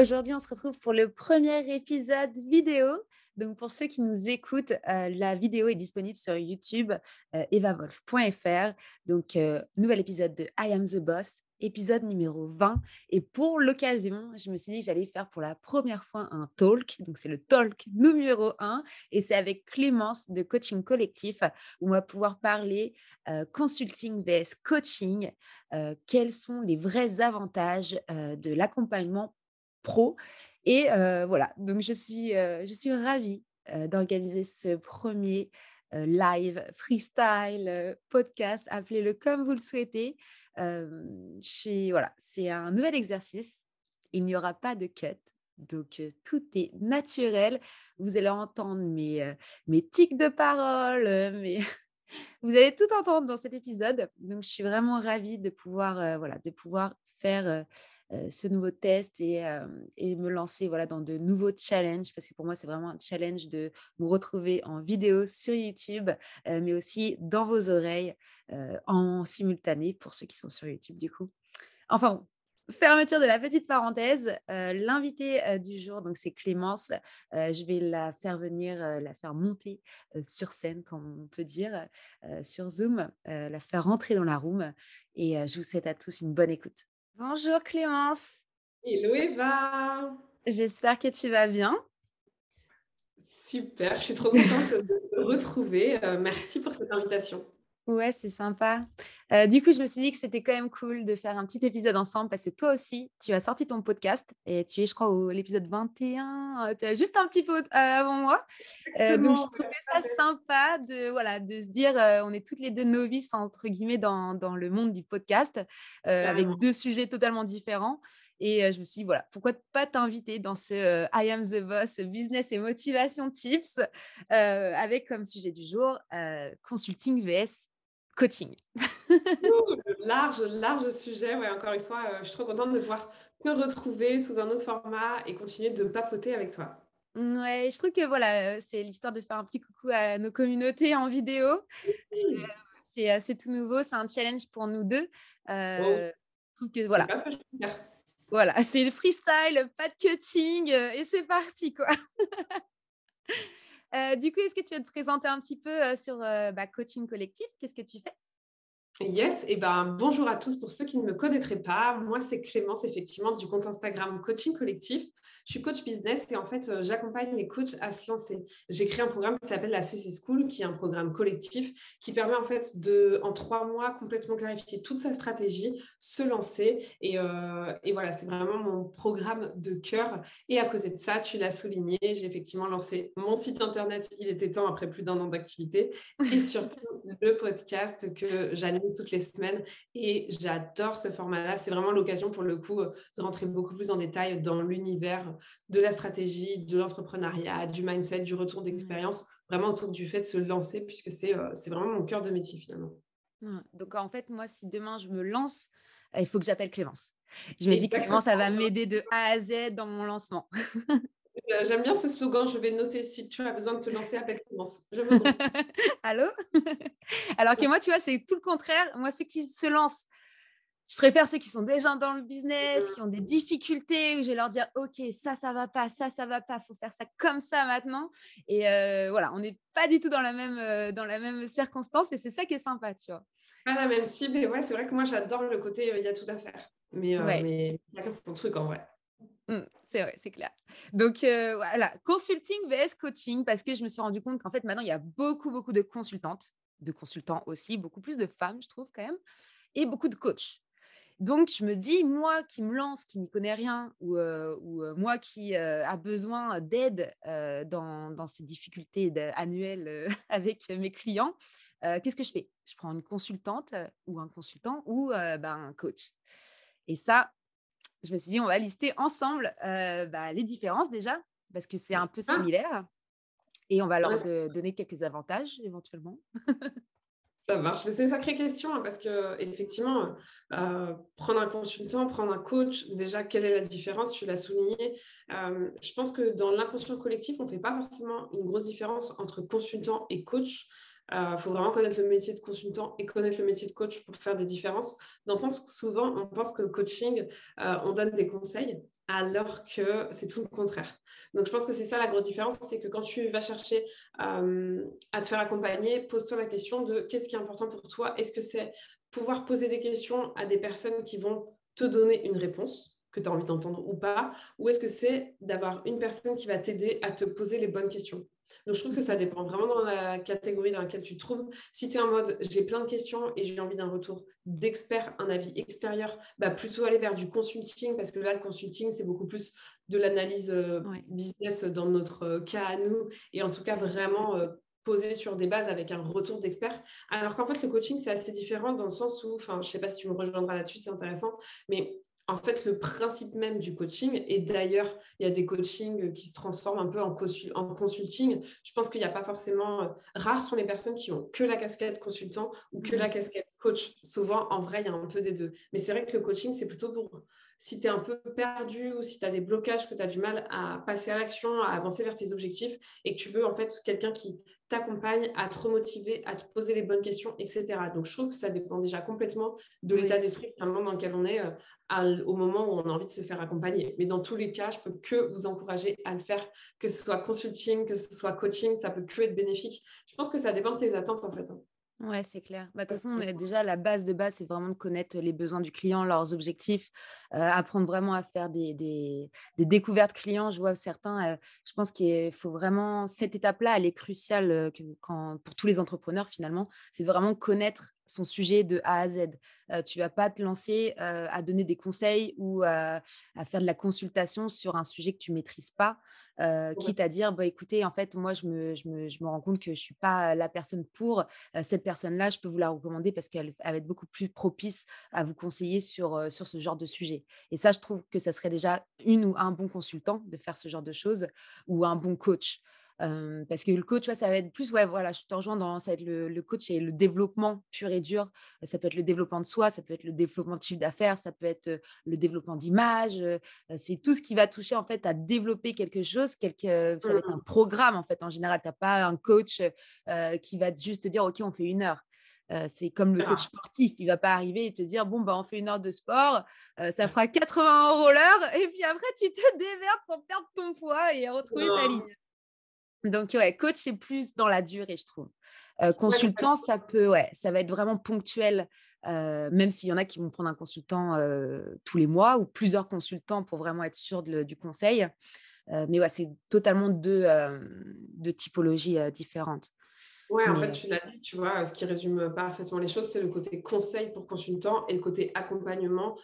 Aujourd'hui, on se retrouve pour le premier épisode vidéo. Donc, pour ceux qui nous écoutent, euh, la vidéo est disponible sur YouTube, euh, evavolf.fr. Donc, euh, nouvel épisode de I Am the Boss, épisode numéro 20. Et pour l'occasion, je me suis dit que j'allais faire pour la première fois un talk. Donc, c'est le talk numéro 1. Et c'est avec Clémence de Coaching Collectif, où on va pouvoir parler consulting vs coaching. quels sont les vrais avantages de l'accompagnement pro. Et voilà, donc je suis, je suis ravie d'organiser ce premier live, freestyle, podcast, appelez-le comme vous le souhaitez. je voilà, c'est un nouvel exercice. Il n'y aura pas de cut. Donc, tout est naturel. Vous allez entendre mes, mes tics de parole, mes... vous allez tout entendre dans cet épisode. Donc, je suis vraiment ravie de pouvoir, voilà, de pouvoir faire ce nouveau test et, et, me lancer voilà, dans de nouveaux challenges, parce que pour moi, c'est vraiment un challenge de me retrouver en vidéo sur YouTube, mais aussi dans vos oreilles en simultané pour ceux qui sont sur YouTube du coup. Enfin, fermeture de la petite parenthèse. L'invité du jour, donc c'est Clémence. je vais la faire venir, la faire monter sur scène, comme on peut dire, sur Zoom, la faire rentrer dans la room. Et je vous souhaite à tous une bonne écoute. Bonjour Clémence. Hello Eva. J'espère que tu vas bien. Super, je suis trop contente de te retrouver. Euh, merci pour cette invitation. Ouais, c'est sympa. Euh, du coup, je me suis dit que c'était quand même cool de faire un petit épisode ensemble parce que toi aussi, tu as sorti ton podcast et tu es, je crois, au l'épisode 21, euh, tu as juste un petit peu euh, avant moi. donc, je trouvais ça sympa de, voilà, de se dire, on est toutes les deux novices, entre guillemets, dans, dans le monde du podcast, avec deux sujets totalement différents. Et je me suis dit, voilà, pourquoi pas t'inviter dans ce I am the boss business et motivation tips avec comme sujet du jour consulting vs coaching. large, large sujet. Ouais, encore une fois, euh, je suis trop contente de pouvoir te retrouver sous un autre format et continuer de papoter avec toi. Ouais, je trouve que voilà, euh, c'est l'histoire de faire un petit coucou à nos communautés en vidéo. Euh, c'est tout nouveau, c'est un challenge pour nous deux. Euh, voilà. Pas ce que je faire. Voilà, c'est freestyle, pas de cutting et c'est parti quoi. Euh, du coup, est-ce que tu veux te présenter un petit peu euh, sur euh, bah, coaching collectif? Qu'est-ce que tu fais? Yes, et ben bonjour à tous pour ceux qui ne me connaîtraient pas. Moi, c'est Clémence, effectivement, du compte Instagram Coaching Collectif. Je suis coach business et en fait, euh, j'accompagne les coachs à se lancer. J'ai créé un programme qui s'appelle la CC School, qui est un programme collectif qui permet en fait de, en trois mois, complètement clarifier toute sa stratégie, se lancer. Et, euh, et voilà, c'est vraiment mon programme de cœur. Et à côté de ça, tu l'as souligné, j'ai effectivement lancé mon site internet. Il était temps après plus d'un an d'activité et surtout le podcast que j'anime toutes les semaines. Et j'adore ce format-là. C'est vraiment l'occasion pour le coup de rentrer beaucoup plus en détail dans l'univers de la stratégie, de l'entrepreneuriat, du mindset, du retour d'expérience, vraiment autour du fait de se lancer, puisque c'est euh, vraiment mon cœur de métier finalement. Donc en fait, moi, si demain je me lance, il faut que j'appelle Clémence. Je me dis que Clémence, ça va m'aider de A à Z dans mon lancement. Euh, j'aime bien ce slogan, je vais noter si tu as besoin de te lancer, appelle Clémence. Allô? Alors que moi, tu vois, c'est tout le contraire. Moi, ceux qui se lancent je préfère ceux qui sont déjà dans le business, qui ont des difficultés, où je vais leur dire, OK, ça, ça va pas, ça, ça va pas, faut faire ça comme ça maintenant. Et euh, voilà, on n'est pas du tout dans la même, euh, dans la même circonstance et c'est ça qui est sympa, tu vois. Pas la même cible, et ouais, c'est vrai que moi, j'adore le côté, euh, il y a tout à faire. Mais, mais chacun son truc en vrai. Mmh, c'est vrai, c'est clair. Donc voilà, consulting vs coaching, parce que je me suis rendu compte qu'en fait, maintenant, il y a beaucoup, beaucoup de consultantes, de consultants aussi, beaucoup plus de femmes, je trouve quand même, et beaucoup de coachs. Donc, je me dis, moi qui me lance, qui n'y connais rien, ou, ou moi qui a besoin d'aide dans, ces difficultés annuelles avec mes clients, qu'est-ce que je fais? Je prends une consultante ou un consultant ou ben, un coach. Et ça, je me suis dit, on va lister ensemble bah, les différences déjà, parce que c'est un peu similaire. Et on va leur donner quelques avantages éventuellement. Ça marche. Mais c'est une sacrée question hein, parce que effectivement, euh, prendre un consultant, prendre un coach, déjà, quelle est la différence? Tu l'as souligné. Euh, je pense que dans l'inconscient collectif, on ne fait pas forcément une grosse différence entre consultant et coach. Il euh, faut vraiment connaître le métier de consultant et connaître le métier de coach pour faire des différences. Dans le sens que souvent, on pense que le coaching, on donne des conseils alors que c'est tout le contraire. Donc, je pense que c'est ça la grosse différence, c'est que quand tu vas chercher euh, à te faire accompagner, pose-toi la question de qu'est-ce qui est important pour toi? Est-ce que c'est pouvoir poser des questions à des personnes qui vont te donner une réponse que tu as envie d'entendre ou pas, ou est-ce que c'est d'avoir une personne qui va t'aider à te poser les bonnes questions? Donc, je trouve que ça dépend vraiment dans la catégorie dans laquelle tu te trouves. Si tu es en mode j'ai plein de questions et j'ai envie d'un retour d'expert, un avis extérieur, bah plutôt aller vers du consulting parce que là, le consulting, c'est beaucoup plus de l'analyse euh, business dans notre euh, cas à nous et en tout cas vraiment euh, posé sur des bases avec un retour d'expert. Alors qu'en fait, le coaching, c'est assez différent dans le sens où, enfin, je ne sais pas si tu me rejoindras là-dessus, c'est intéressant, mais en fait le principe même du coaching. Et d'ailleurs, il y a des coachings qui se transforment un peu en, en consulting. Je pense qu'il n'y a pas forcément... Euh, rares sont les personnes qui ont que la casquette consultant ou que la mmh. casquette coach. Souvent, en vrai, il y a un peu des deux. Mais c'est vrai que le coaching, c'est plutôt pour si tu es un peu perdu ou si tu as des blocages, que tu as du mal à passer à l'action, à avancer vers tes objectifs et que tu veux en fait quelqu'un qui t'accompagne à te remotiver, à te poser les bonnes questions, etc. Donc, je trouve que ça dépend déjà complètement de l'état d'esprit dans lequel on est euh, au moment où on a envie de se faire accompagner. Mais dans tous les cas, je peux que vous encourager à le faire, que ce soit consulting, que ce soit coaching, ça peut que être bénéfique. Je pense que ça dépend de tes attentes en fait. Hein. Ouais, c'est clair. Bah, de toute façon, déjà, la base de base, c'est vraiment de connaître les besoins du client, leurs objectifs, euh, apprendre vraiment à faire des, des, découvertes clients. Je vois certains, euh, je pense qu'il faut vraiment, cette étape-là, elle est cruciale euh, quand, pour tous les entrepreneurs, finalement, c'est vraiment connaître son sujet de A à Z. tu vas pas te lancer à donner des conseils ou à faire de la consultation sur un sujet que tu maîtrises pas, quitte à dire bah, écoutez, en fait, moi, je me, je me, je me rends compte que je suis pas la personne pour cette personne-là, je peux vous la recommander parce qu'elle va être beaucoup plus propice à vous conseiller sur, sur ce genre de sujet. Et ça, je trouve que ça serait déjà une ou un bon consultant de faire ce genre de choses ou un bon coach parce que le coach, ça va être plus, ouais, voilà, je te rejoins dans, ça va être le, coach et le développement pur et dur. Ça peut être le développement de soi, ça peut être le développement de chiffre d'affaires, ça peut être le développement d'image. c'est tout ce qui va toucher, en fait, à développer quelque chose. Quelque, ça va être un mmh. programme, en fait, en général. Tu n'as pas un coach qui va juste te dire, OK, on fait une heure. c'est comme le coach sportif, il va pas arriver et te dire bon bah on fait une heure de sport, ça fera 80 euros l'heure et puis après tu te déverdes pour perdre ton poids et retrouver ta ligne. Donc, ouais, coach, c'est plus dans la durée, je trouve. consultant, ça peut, ouais, ça va être vraiment ponctuel, même s'il y en a qui vont prendre un consultant tous les mois ou plusieurs consultants pour vraiment être sûr du conseil. mais ouais, c'est totalement deux, deux typologies différentes. Ouais, en fait, tu l'as dit, tu vois, ce qui résume parfaitement les choses, c'est le côté conseil pour consultant et le côté accompagnement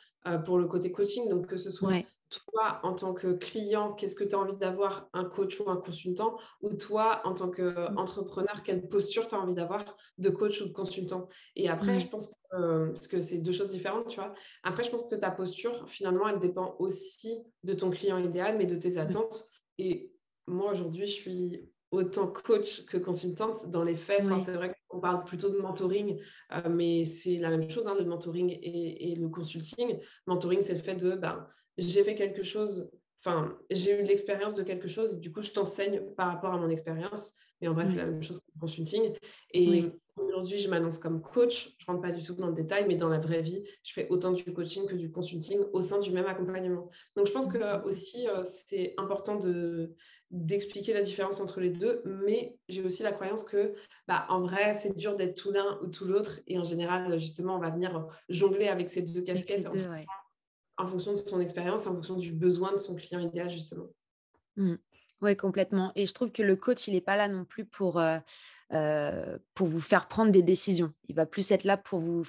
pour le côté coaching. Donc, que ce soit toi, en tant que client, qu'est-ce que tu as envie d'avoir, un coach ou un consultant? Ou toi, en tant qu'entrepreneur, quelle posture tu as envie d'avoir de coach ou de consultant? Et après, je pense que, parce que c'est deux choses différentes, tu vois. Après, je pense que ta posture, finalement, elle dépend aussi de ton client idéal, mais de tes attentes. Et moi, aujourd'hui, je suis autant coach que consultante dans les faits. C'est vrai qu'on parle plutôt de mentoring, euh, mais c'est la même chose, hein, le mentoring et, et, le consulting. Mentoring, c'est le fait de, ben, j'ai fait quelque chose, enfin, j'ai eu l'expérience de quelque chose, et du coup, je t'enseigne par rapport à mon expérience. Mais en vrai, c'est la même chose que le consulting. Et aujourd'hui, je m'annonce comme coach. Je ne rentre pas du tout dans le détail, mais dans la vraie vie, je fais autant du coaching que du consulting au sein du même accompagnement. Donc, je pense que aussi, euh, c'est important de d'expliquer la différence entre les deux, mais j'ai aussi la croyance que, bah, en vrai, c'est dur d'être tout l'un ou tout l'autre, et en général, justement, on va venir jongler avec ces deux casquettes en fonction de son expérience, en fonction du besoin de son client idéal, justement. Mmh. Oui, complètement. Et je trouve que le coach, il n'est pas là non plus pour, euh, euh, pour vous faire prendre des décisions. Il va plus être là pour vous,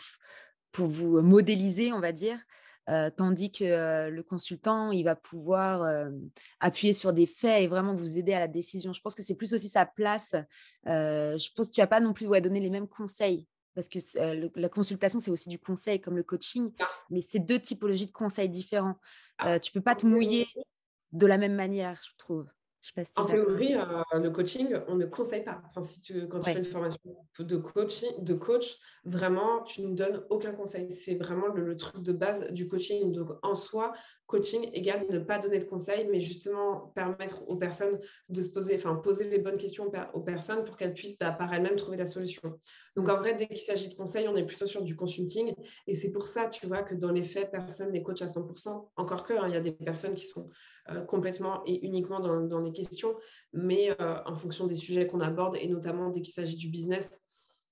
pour vous modéliser, on va dire, tandis que le consultant, il va pouvoir appuyer sur des faits et vraiment vous aider à la décision. Je pense que c'est plus aussi sa place. je pense que tu vas pas non plus ouais, donner les mêmes conseils parce que la consultation, c'est aussi du conseil comme le coaching, ah. mais c'est deux typologies de conseils différents. Ah. tu peux pas te mouiller de la même manière, je trouve en théorie, euh, le coaching, on ne conseille pas. Enfin, si tu, quand tu fais une formation de, coaching, de coach, vraiment, tu ne donnes aucun conseil. C'est vraiment le, truc de base du coaching. Donc, en soi, coaching égale ne pas donner de conseils, mais justement permettre aux personnes de se poser, enfin, poser les bonnes questions aux personnes pour qu'elles puissent bah, par elles-mêmes trouver la solution. Donc, en vrai, dès qu'il s'agit de conseils, on est plutôt sur du consulting. Et c'est pour ça, tu vois, que dans les faits, personne n'est coach à 100%. Encore que, hein, il y a des personnes qui sont euh, complètement et uniquement dans, les questions, mais euh, en fonction des sujets qu'on aborde, et notamment dès qu'il s'agit du business,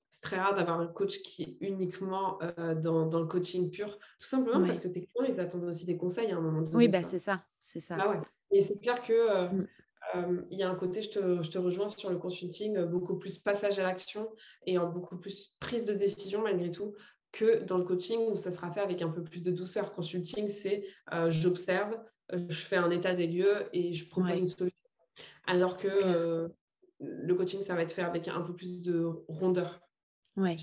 c'est très rare d'avoir un coach qui est uniquement euh, dans, le coaching pur, tout simplement parce que tes clients, ils attendent aussi des conseils à un moment donné. Oui, bah, c'est ça, c'est ça. Ah et c'est clair que... Mm. il y a un côté, je te, je te, rejoins sur le consulting, beaucoup plus passage à l'action et beaucoup plus prise de décision malgré tout que dans le coaching où ça sera fait avec un peu plus de douceur. Consulting, c'est j'observe, euh, je fais un état des lieux et je propose une solution. Alors que euh, le coaching, ça va être fait avec un peu plus de rondeur. Ouais.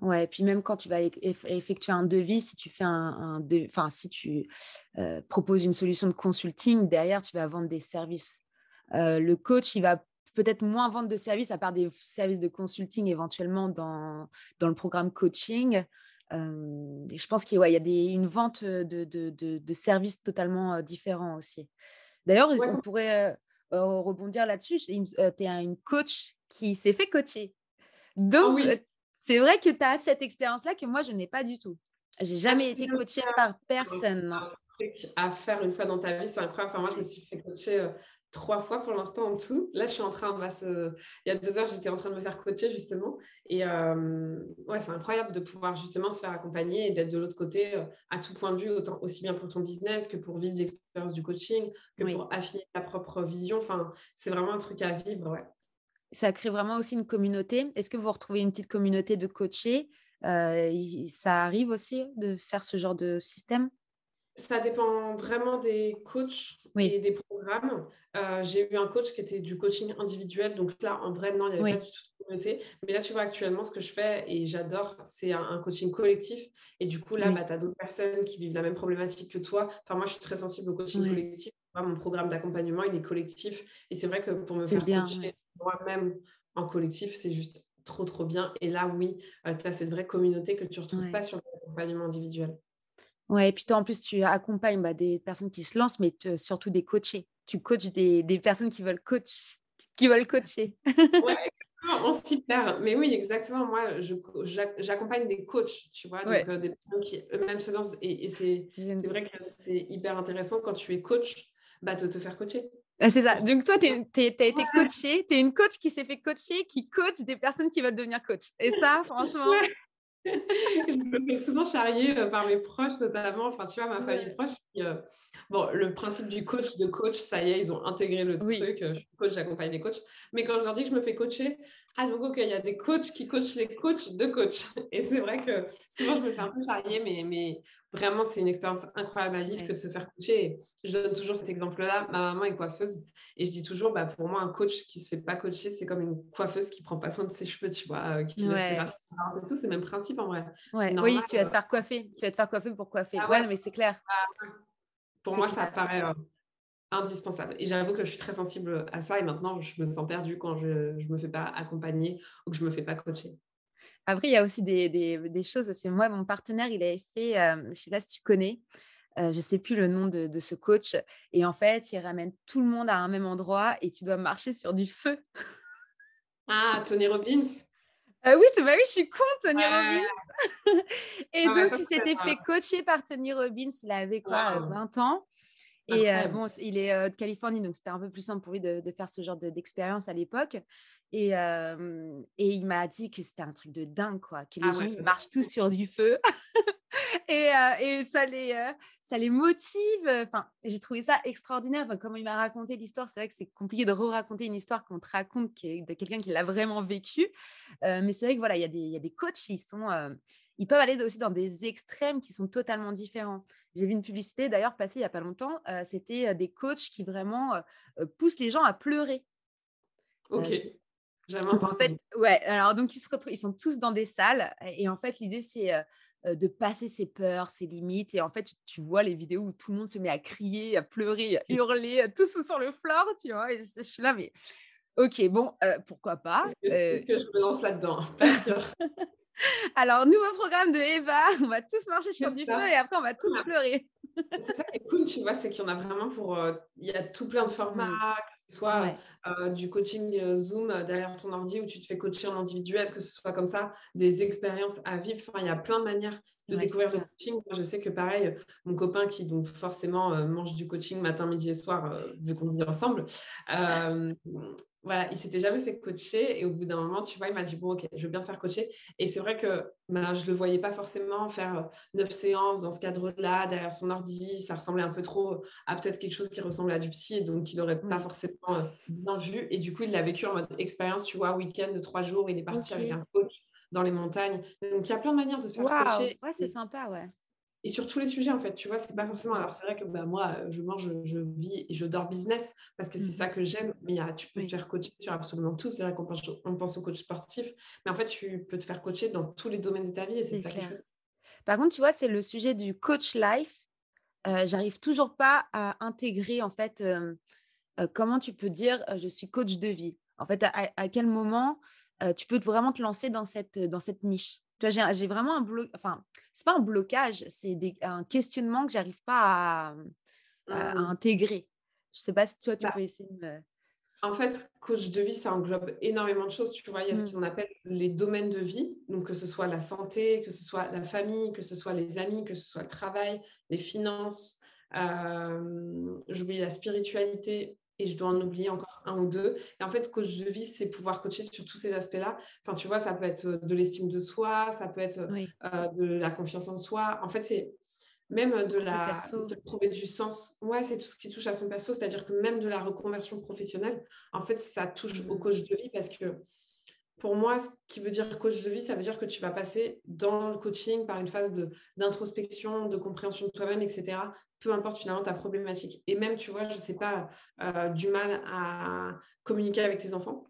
Ouais, et puis même quand tu vas effectuer un devis, si tu fais un, enfin si tu euh, proposes une solution de consulting, derrière tu vas vendre des services. le coach, il va peut-être moins vendre de services à part des services de consulting éventuellement dans, dans le programme coaching je pense qu'il y a des, une vente de, de, de, services totalement différents aussi. D'ailleurs, on pourrait rebondir là-dessus. Tu es une coach qui s'est fait coacher. Ah Donc, c'est vrai que tu as cette expérience-là que moi, je n'ai pas du tout. J'ai jamais été coachée par personne. Un truc à faire une fois dans ta vie, c'est incroyable. Enfin, moi, je me suis fait coacher trois fois pour l'instant en tout. Là, je suis en train, bah, il y a deux heures, j'étais en train de me faire coacher justement. Et euh, ouais, c'est incroyable de pouvoir justement se faire accompagner et d'être de l'autre côté euh, à tout point de vue, autant, aussi bien pour ton business que pour vivre l'expérience du coaching, que pour affiner ta propre vision. Enfin, c'est vraiment un truc à vivre, ouais. Ça crée vraiment aussi une communauté. Est-ce que vous retrouvez une petite communauté de coachés? Euh, Ça arrive aussi de faire ce genre de système? Ça dépend vraiment des coachs et des programmes. Euh, j'ai eu un coach qui était du coaching individuel. Donc là, en vrai, non, il n'y avait pas du tout de communauté. Mais là, tu vois, actuellement, ce que je fais et j'adore, c'est un, coaching collectif. Et du coup, là, bah, tu as d'autres personnes qui vivent la même problématique que toi. Enfin, moi, je suis très sensible au coaching collectif. Mon programme d'accompagnement, il est collectif. Et c'est vrai que pour me faire bien, coacher moi-même en collectif, c'est juste trop, trop bien. Et là, oui, euh, tu as cette vraie communauté que tu ne retrouves pas sur l'accompagnement individuel. Ouais, et puis toi, en plus, tu accompagnes bah, des personnes qui se lancent, mais surtout des coachés. Tu coaches des, des, personnes qui veulent, coach, qui veulent coacher. ouais, on s'y perd. Mais oui, exactement. Moi, j'accompagne des coachs, tu vois, donc euh, des personnes qui eux-mêmes se lancent. Et, c'est vrai que c'est hyper intéressant quand tu es coach, bah, de te faire coacher. C'est ça. Donc, toi, tu as été coaché, tu es une coach qui s'est fait coacher, qui coach des personnes qui veulent devenir coach. Et ça, franchement, je me fais souvent charrier euh, par mes proches, notamment, enfin, tu vois, ma famille proche. Euh, bon, le principe du coach de coach, ça y est, ils ont intégré le truc. Euh, je suis coach, j'accompagne des coachs. Mais quand je leur dis que je me fais coacher, ah, donc, ok, il y a des coachs qui coachent les coachs de coach. Et c'est vrai que souvent, je me fais un peu charrier, mais, mais vraiment, c'est une expérience incroyable à vivre que de se faire coacher. je donne toujours cet exemple-là. Ma maman est coiffeuse et je dis toujours, bah, pour moi, un coach qui se fait pas coacher, c'est comme une coiffeuse qui prend pas soin de ses cheveux, tu vois, euh, qui ouais. tout. C'est le même principe en vrai. oui, tu vas te faire coiffer. Tu vas te faire coiffer pour coiffer. Ah ouais. mais c'est clair. Ah pour moi, ça paraît euh, indispensable. Et j'avoue que je suis très sensible à ça et maintenant, je me sens perdue quand je ne me fais pas accompagner ou que je me fais pas coacher. Après, il y a aussi des, des, des choses. Moi, mon partenaire, il avait fait, euh, je ne sais pas si tu connais, euh, je ne sais plus le nom de, de, ce coach. Et en fait, il ramène tout le monde à un même endroit et tu dois marcher sur du feu. Ah, Tony Robbins euh, oui, bah oui, je suis con, Tony Robbins. et donc, il s'était fait coacher par Tony Robbins. Il avait quoi, 20 ans. Et bon, il est de Californie, donc c'était un peu plus simple pour lui de, de faire ce genre d'expérience à l'époque. Et, et il m'a dit que c'était un truc de dingue, quoi, que les ah gens marchent tous sur du feu. et, et, ça, les, ça les motive. Enfin, j'ai trouvé ça extraordinaire. Enfin, comment il m'a raconté l'histoire, c'est vrai que c'est compliqué de re-raconter une histoire qu'on te raconte qui est de quelqu'un qui l'a vraiment vécu. mais c'est vrai que voilà, il y, a des, y a des coachs, ils sont ils peuvent aller aussi dans des extrêmes qui sont totalement différents. J'ai vu une publicité d'ailleurs passer il n'y a pas longtemps. C'était des coachs qui vraiment poussent les gens à pleurer. Ok. En fait, ouais. Alors donc ils se retrouvent, ils sont tous dans des salles et en fait l'idée c'est de passer ses peurs, ses limites. Et en fait, tu vois les vidéos où tout le monde se met à crier, à pleurer, à hurler, tous sur le floor, tu vois. Et je, suis là, mais ok, bon, pourquoi pas Est-ce que, je me lance là-dedans? Pas sûr. Alors, nouveau programme de Eva, on va tous marcher sur du feu et après on va tous pleurer. c'est ça qui est cool, tu vois, c'est qu'il y en a vraiment pour. Il y a tout plein de formats, soit du coaching Zoom derrière ton ordi où tu te fais coacher en individuel, que ce soit comme ça, des expériences à vivre. Enfin, il y a plein de manières de découvrir le coaching. Je sais que pareil, mon copain qui donc forcément mange du coaching matin, midi et soir, vu qu'on vit ensemble, voilà, il s'était jamais fait coacher et au bout d'un moment, tu vois, il m'a dit bon, ok, je veux bien faire coacher. Et c'est vrai que bah, je le voyais pas forcément faire euh, neuf séances dans ce cadre-là derrière son ordi. Ça ressemblait un peu trop à peut-être quelque chose qui ressemble à du psy et donc il n'aurait pas forcément euh, bien vu. Et du coup, il l'a vécu en mode expérience, tu vois, week-end de trois jours. Il est parti avec un coach dans les montagnes. Donc il y a plein de manières de se faire coacher. Ouais, c'est sympa, ouais et sur tous les sujets en fait tu vois c'est pas forcément alors c'est vrai que bah, moi euh, je mange je, vis et je dors business parce que c'est ça mmh que j'aime. Mais y a, tu peux te faire coacher sur absolument tout. C'est vrai qu'on pense, on pense au coach sportif mais en fait tu peux te faire coacher dans tous les domaines de ta vie et c'est ça qui par contre tu vois c'est le sujet du coach life. Euh, j'arrive toujours pas à intégrer en fait euh, comment tu peux dire je suis coach de vie. En fait à, à quel moment tu peux vraiment te lancer dans cette dans cette niche? J'ai vraiment un blocage, enfin, c'est pas un blocage, c'est un questionnement que j'arrive pas à, mmh. intégrer. Je sais pas si toi, tu bah peux essayer de En fait, coach de vie, ça englobe énormément de choses. Tu vois, il y a ce mmh. qu'on appelle les domaines de vie. Donc, que ce soit la santé, que ce soit la famille, que ce soit les amis, que ce soit le travail, les finances, euh, j'oublie la spiritualité, et je dois en oublier encore un ou deux. Et en fait, coach de vie, c'est pouvoir coacher sur tous ces aspects-là. Enfin, tu vois, ça peut être de l'estime de soi, ça peut être euh, de la confiance en soi. En fait, c'est même de la de trouver du sens. Ouais, c'est tout ce qui touche à son perso, c'est-à-dire que même de la reconversion professionnelle, en fait, ça touche au mmh. coach de vie parce que pour moi, ce qui veut dire coach de vie, ça veut dire que tu vas passer dans le coaching par une phase d'introspection, de, compréhension de toi-même, etc. Peu importe finalement ta problématique. Et même, tu vois, je ne sais pas, euh, du mal à communiquer avec tes enfants.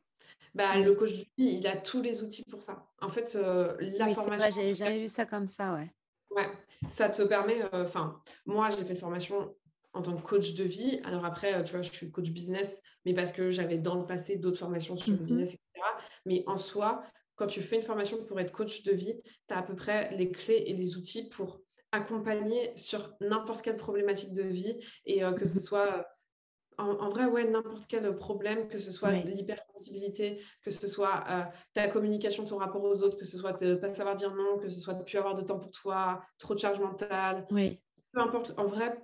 Bah, Le coach de vie, il a tous les outils pour ça. En fait, euh, la oui, formation. J'avais jamais vu ça comme ça, ouais. Ouais, ça te permet. Euh, enfin, moi, j'ai fait une formation en tant que coach de vie. Alors après, tu vois, je suis coach business, mais parce que j'avais dans le passé d'autres formations sur le mmh business, etc. Mais en soi, quand tu fais une formation pour être coach de vie, tu as à peu près les clés et les outils pour accompagner sur n'importe quelle problématique de vie et euh, que ce soit en, vrai, ouais, n'importe quel problème, que ce soit l'hypersensibilité, que ce soit euh, ta communication, ton rapport aux autres, que ce soit de ne pas savoir dire non, que ce soit de ne plus avoir de temps pour toi, trop de charge mentale, oui peu importe. En vrai,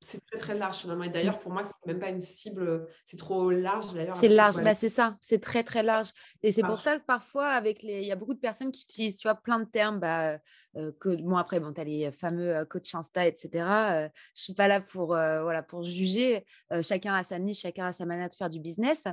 c'est très très large finalement. Et d'ailleurs, pour moi, c'est même pas une cible, c'est trop large d'ailleurs. C'est large, bah, c'est ça, c'est très très large. Et c'est pour ça que parfois, avec les, il y a beaucoup de personnes qui utilisent, tu vois, plein de termes. Bah, euh, que bon après, bon, tu as les fameux euh, coach Insta, etc. Euh, je suis pas là pour voilà pour juger. chacun a sa niche, chacun a sa manière de faire du business.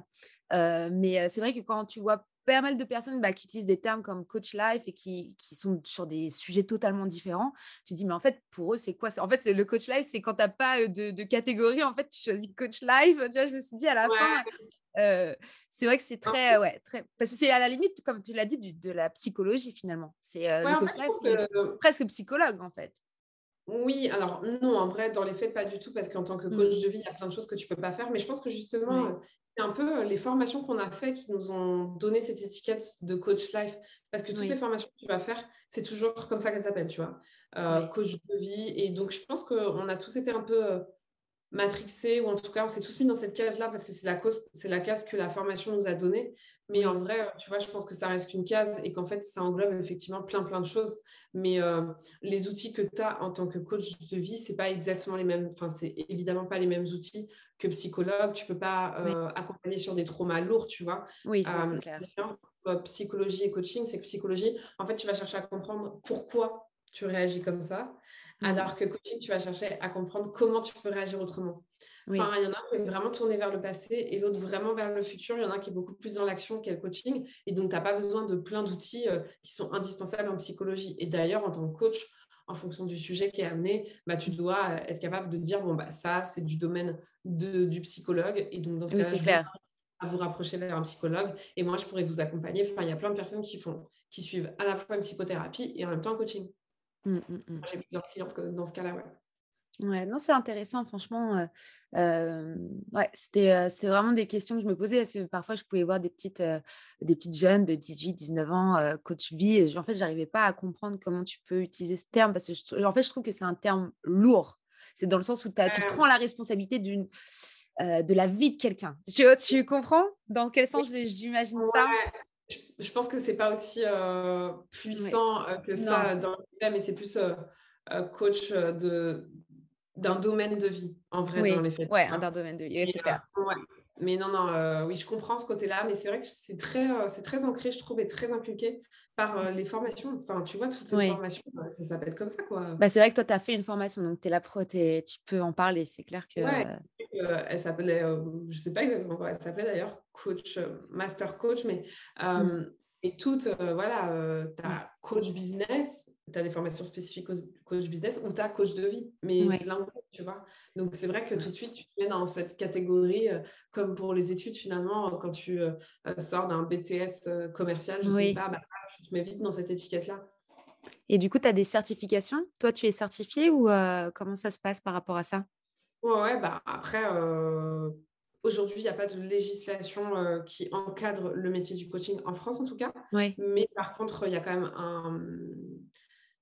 Mais c'est vrai que quand tu vois pas mal de personnes bah, qui utilisent des termes comme coach life et qui, qui, sont sur des sujets totalement différents. Tu te dis, mais en fait, pour eux, c'est quoi? En fait, le coach life, c'est quand tu n'as pas de, de, catégorie, en fait, tu choisis coach life. Tu vois, je me suis dit à la fin, c'est vrai que c'est très, ouais, très. Parce que c'est à la limite, comme tu l'as dit, du, de la psychologie finalement. C'est le coach life, c'est presque psychologue en fait. Oui, alors non, en vrai, dans les faits, pas du tout, parce qu'en tant que coach mmh. de vie, il y a plein de choses que tu peux pas faire. Mais je pense que justement, c'est un peu euh, les formations qu'on a fait qui nous ont donné cette étiquette de coach life. Parce que toutes les formations que tu vas faire, c'est toujours comme ça qu'elles s'appellent, tu vois. Euh, coach de vie. Et donc, je pense qu'on a tous été un peu euh, matrixés, ou en tout cas, on s'est tous mis dans cette case-là parce que c'est la, cause, c'est la case que la formation nous a donnée. Mais en vrai, tu vois, je pense que ça reste qu'une case et qu'en fait, ça englobe effectivement plein, plein de choses. Mais les outils que tu as en tant que coach de vie, c'est pas exactement les mêmes. Enfin, c'est évidemment pas les mêmes outils que psychologue. Tu peux pas accompagner sur des traumas lourds, tu vois. Oui, c'est clair. Psychologie et coaching, c'est que psychologie, en fait, tu vas chercher à comprendre pourquoi tu réagis comme ça. Mmh. Alors que coaching, tu vas chercher à comprendre comment tu peux réagir autrement. Enfin, il y en a qui est vraiment tourné vers le passé et l'autre vraiment vers le futur. Il y en a qui est beaucoup plus dans l'action qu'est le coaching. Et donc, tu n'as pas besoin de plein d'outils euh, qui sont indispensables en psychologie. Et d'ailleurs, en tant que coach, en fonction du sujet qui est amené, bah, tu dois euh, être capable de dire, bon, bah, ça, c'est du domaine de, du psychologue. Et donc, dans ce cas-là, je vais à vous rapprocher vers un psychologue. Et moi, je pourrais vous accompagner. Enfin, il y a plein de personnes qui, font, qui suivent à la fois une psychothérapie et en même temps un coaching. Mmh, mmh, mmh. J'ai plusieurs clients dans ce cas-là, ouais. Ouais, non, c'est intéressant, franchement. Euh, ouais, c'était, c'était vraiment des questions que je me posais. parfois, je pouvais voir des petites, des petites jeunes de 18, 19 ans, coach vie. Et en fait, j'arrivais pas à comprendre comment tu peux utiliser ce terme parce que, je, en fait, je trouve que c'est un terme lourd. C'est dans le sens où tu prends la responsabilité d'une, de la vie de quelqu'un. Tu, tu comprends dans quel sens j'imagine ça? Je, pense que c'est pas aussi puissant que ça dans le mais c'est plus coach de d'un domaine de vie, en vrai, dans les faits. Oui, d'un domaine de vie, c'est clair. Euh, mais non, non, euh, oui, je comprends ce côté-là, mais c'est vrai que c'est très, euh, c'est très ancré, je trouve, et très impliqué par les formations. Enfin, tu vois, toutes les formations, ça s'appelle comme ça, quoi. Bah, c'est vrai que toi, tu as fait une formation, donc tu es la pro, tu peux en parler, c'est clair que... Ouais, elle s'appelait, je sais pas exactement quoi elle s'appelait d'ailleurs, coach, master coach, mais... Mmh. Et toutes, voilà, tu as coach business, tu as des formations spécifiques coach business ou tu as coach de vie. Mais c'est l'un tu vois. Donc, c'est vrai que tout de suite, tu te mets dans cette catégorie, comme pour les études, finalement, quand tu sors d'un BTS commercial, je ne sais pas, bah, tu te mets vite dans cette étiquette-là. Et du coup, tu as des certifications? Toi, tu es certifié ou comment ça se passe par rapport à ça? Ouais, ouais bah, après, Aujourd'hui, il n'y a pas de législation euh, qui encadre le métier du coaching en France, en tout cas. Mais par contre, il y a quand même un.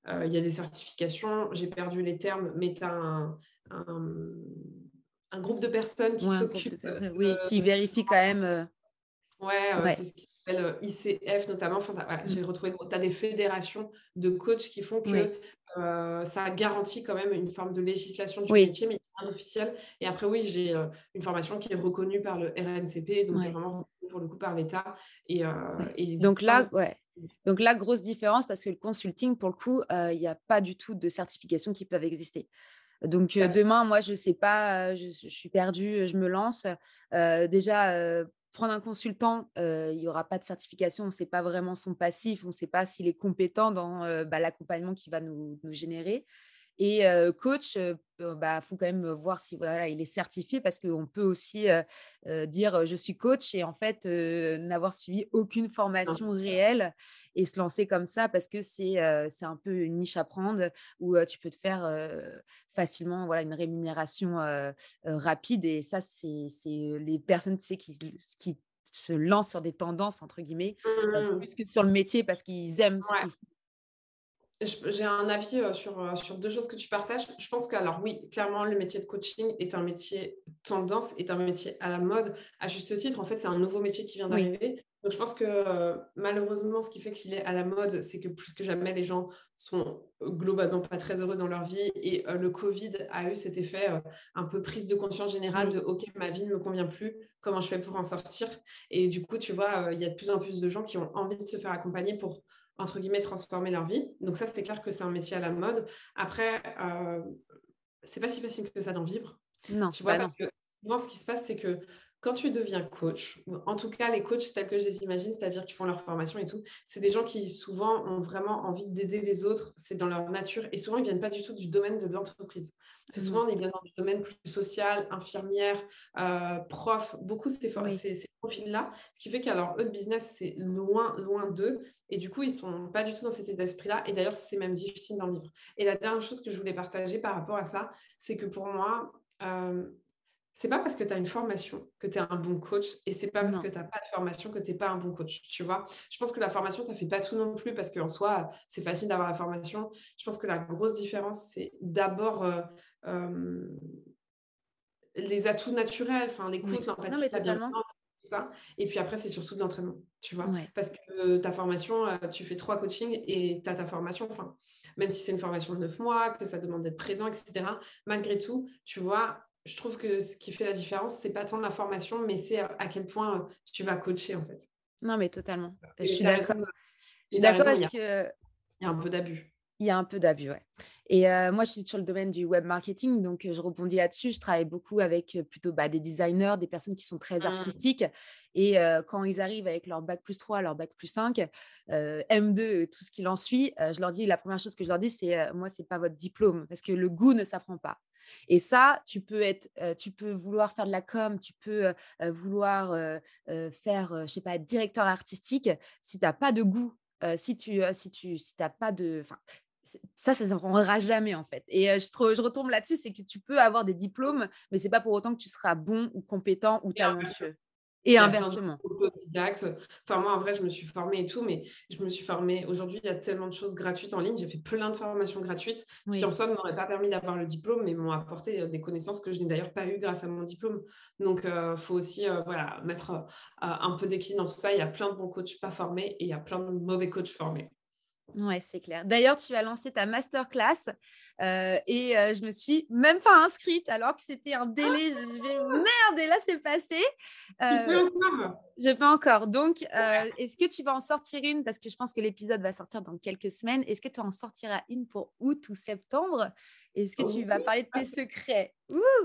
Euh, il y a des certifications. J'ai perdu les termes, mais tu as un, un, groupe de personnes qui s'occupent. Oui, qui vérifient quand même. Euh, ouais, c'est ce qui s'appelle ICF notamment. Enfin, J'ai retrouvé. Tu as des fédérations de coachs qui font que euh, ça garantit quand même une forme de législation du métier, mais c'est officiel. Et après, oui, j'ai euh, une formation qui est reconnue par le RNCP, donc vraiment pour le coup par l'État. Et, euh, donc là, ouais. Donc là, grosse différence parce que le consulting, pour le coup, il n'y a pas du tout de certification qui peuvent exister. Donc demain, moi, je ne sais pas, je, je, suis perdue, je me lance. déjà, prendre un consultant, il n'y aura pas de certification, on ne sait pas vraiment son passif, on ne sait pas s'il est compétent dans bah, l'accompagnement qu'il va nous, générer. Et coach, il bah, faut quand même voir si voilà, il est certifié parce qu'on peut aussi dire je suis coach et en fait n'avoir suivi aucune formation réelle et se lancer comme ça parce que c'est c'est un peu une niche à prendre où tu peux te faire facilement voilà, une rémunération rapide et ça, c'est les personnes tu sais, qui, qui se lancent sur des tendances, entre guillemets, mmh. plus que sur le métier parce qu'ils aiment ce qu'ils font j'ai un avis euh, sur, euh, sur deux choses que tu partages. Je pense que, alors oui, clairement, le métier de coaching est un métier tendance, est un métier à la mode, à juste titre. En fait, c'est un nouveau métier qui vient d'arriver. Donc, je pense que euh, malheureusement, ce qui fait qu'il est à la mode, c'est que plus que jamais, les gens sont globalement pas très heureux dans leur vie. Et le Covid a eu cet effet un peu prise de conscience générale de OK, ma vie ne me convient plus, comment je fais pour en sortir? Et du coup, tu vois, il y a de plus en plus de gens qui ont envie de se faire accompagner pour entre guillemets, transformer leur vie. Donc ça, c'est clair que c'est un métier à la mode. Après, euh, c'est pas si facile que ça d'en vivre. Non, tu vois, bah parce que souvent, ce qui se passe, c'est que quand tu deviens coach, en tout cas les coachs tels que je les imagine, c'est-à-dire qui font leur formation et tout, c'est des gens qui souvent ont vraiment envie d'aider les autres, c'est dans leur nature et souvent ils viennent pas du tout du domaine de l'entreprise. C'est mmh. souvent ils viennent dans du domaine plus social, infirmière, euh, prof, beaucoup ces, ces, profils-là, ce qui fait qu'alors eux de business c'est loin loin d'eux et du coup ils sont pas du tout dans cet état d'esprit-là et d'ailleurs c'est même difficile d'en vivre. Et la dernière chose que je voulais partager par rapport à ça, c'est que pour moi euh, c'est pas parce que tu as une formation que tu es un bon coach et c'est pas parce que tu n'as pas de formation que tu n'es pas un bon coach, tu vois. Je pense que la formation, ça fait pas tout non plus parce qu'en soi, c'est facile d'avoir la formation. Je pense que la grosse différence, c'est d'abord euh, euh, les atouts naturels, enfin l'écoute, l'empathie, ça. Et puis après, c'est surtout de l'entraînement, tu vois. Parce que ta formation, euh, tu fais trois coachings et tu as ta formation, enfin, même si c'est une formation de neuf mois, que ça demande d'être présent, etc. Malgré tout, tu vois, je trouve que ce qui fait la différence, c'est pas tant la formation, mais c'est à quel point euh, tu vas coacher en fait. Non, mais totalement. je suis d'accord. Je suis d'accord parce que. Il y a un peu d'abus. Il y a un peu d'abus, ouais. Et moi, je suis sur le domaine du web marketing, donc je rebondis là-dessus. Je travaille beaucoup avec plutôt bah, des designers, des personnes qui sont très mmh. artistiques. Et quand ils arrivent avec leur bac plus 3, leur bac plus 5, M2, tout ce qui en suit, je leur dis, la première chose que je leur dis, c'est moi, c'est pas votre diplôme, parce que le goût ne s'apprend pas. Et ça, tu peux être, tu peux vouloir faire de la com, tu peux vouloir faire, je sais pas, être directeur artistique. Si tu n'as pas de goût si tu si tu si pas de ça, ça ne s'apprendra jamais en fait. Et je, je, retombe là-dessus, c'est que tu peux avoir des diplômes, mais c'est pas pour autant que tu seras bon ou compétent ou talentueux. Et inversement. Enfin, moi, en vrai, je me suis formée et tout, mais je me suis formée. Aujourd'hui, il y a tellement de choses gratuites en ligne. J'ai fait plein de formations gratuites qui, en soi, ne m'auraient pas permis d'avoir le diplôme, mais m'ont apporté des connaissances que je n'ai d'ailleurs pas eues grâce à mon diplôme. Donc, il faut aussi voilà, mettre un peu d'équilibre dans tout ça. Il y a plein de bons coachs pas formés et il y a plein de mauvais coachs formés. Ouais, c'est clair. D'ailleurs, tu as lancé ta masterclass euh, et euh, je me suis même pas inscrite alors que c'était un délai. Je vais merde et là c'est passé. Euh, je peux encore. Donc, est-ce que tu vas en sortir une? Parce que je pense que l'épisode va sortir dans quelques semaines. Est-ce que tu en sortiras une pour août ou septembre? Est-ce que tu vas parler de tes secrets?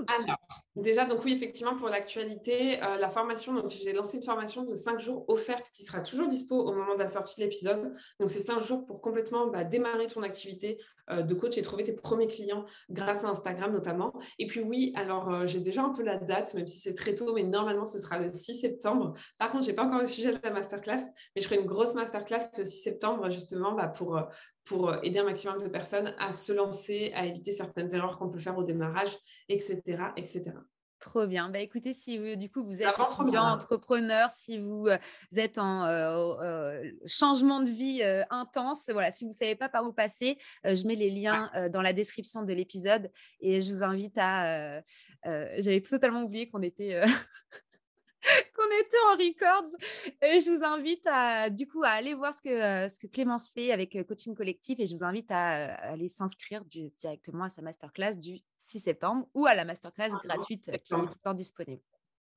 Alors, déjà, donc oui, effectivement, pour l'actualité, la formation, donc j'ai lancé une formation de 5 jours offerte qui sera toujours dispo au moment de la sortie de l'épisode. Donc, c'est 5 jours pour complètement bah, démarrer ton activité de coach et trouver tes premiers clients grâce à Instagram notamment. Et puis oui, alors euh, j'ai déjà un peu la date, même si c'est très tôt, mais normalement ce sera le 6 septembre. Par contre, je n'ai pas encore le sujet de la masterclass, mais je ferai une grosse masterclass le 6 septembre justement bah, pour, euh, pour aider un maximum de personnes à se lancer, à éviter certaines erreurs qu'on peut faire au démarrage, etc. etc. Trop bien. Bah, écoutez, si du coup vous êtes étudiant, entrepreneur, si vous, êtes en changement de vie intense, voilà, si vous ne savez pas par où passer, je mets les liens dans la description de l'épisode et je vous invite à. J'avais totalement oublié qu'on était. qu'on était en records. Et je vous invite à, du coup, à aller voir ce que, ce que Clémence fait avec Coaching Collectif et je vous invite à, aller s'inscrire directement à sa masterclass du 6 septembre ou à la masterclass ah, gratuite qui est tout le temps disponible.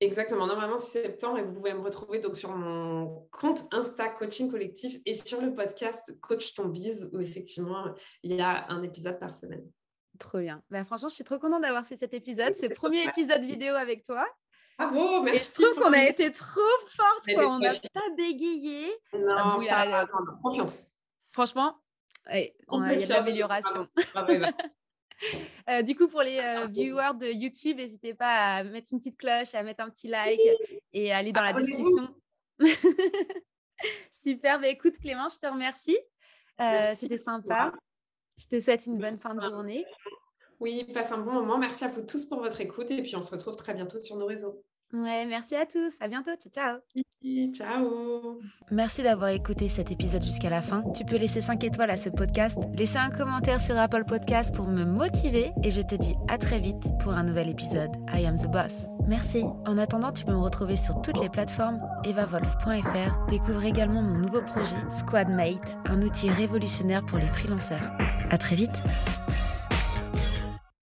Exactement, normalement 6 septembre et vous pouvez me retrouver donc sur mon compte Insta Coaching Collectif et sur le podcast Coach ton bise où effectivement il y a un épisode par semaine. Trop bien. Bah, franchement, je suis trop contente d'avoir fait cet épisode. Le premier épisode vidéo avec toi. Bravo, merci. Et je trouve qu'on a été trop forte, quoi. On n'a pas bégayé. Non, pas, confiance. Franchement, il y a de l'amélioration. Euh, du coup, pour les euh, viewers de YouTube, n'hésitez pas à mettre une petite cloche, à mettre un petit like et à aller dans la description. Super, bah, écoute Clément, je te remercie. Euh, c'était sympa. Je te souhaite une bonne fin de journée. Oui, passe un bon moment. Merci à vous tous pour votre écoute et puis on se retrouve très bientôt sur nos réseaux. Ouais, merci à tous. À bientôt. Ciao, ciao. Ciao. Merci d'avoir écouté cet épisode jusqu'à la fin. Tu peux laisser 5 étoiles à ce podcast, laisser un commentaire sur Apple Podcast pour me motiver et je te dis à très vite pour un nouvel épisode. I am the boss. Merci. En attendant, tu peux me retrouver sur toutes les plateformes evavolf.fr. Découvre également mon nouveau projet Squadmate, un outil révolutionnaire pour les freelanceurs. À très vite.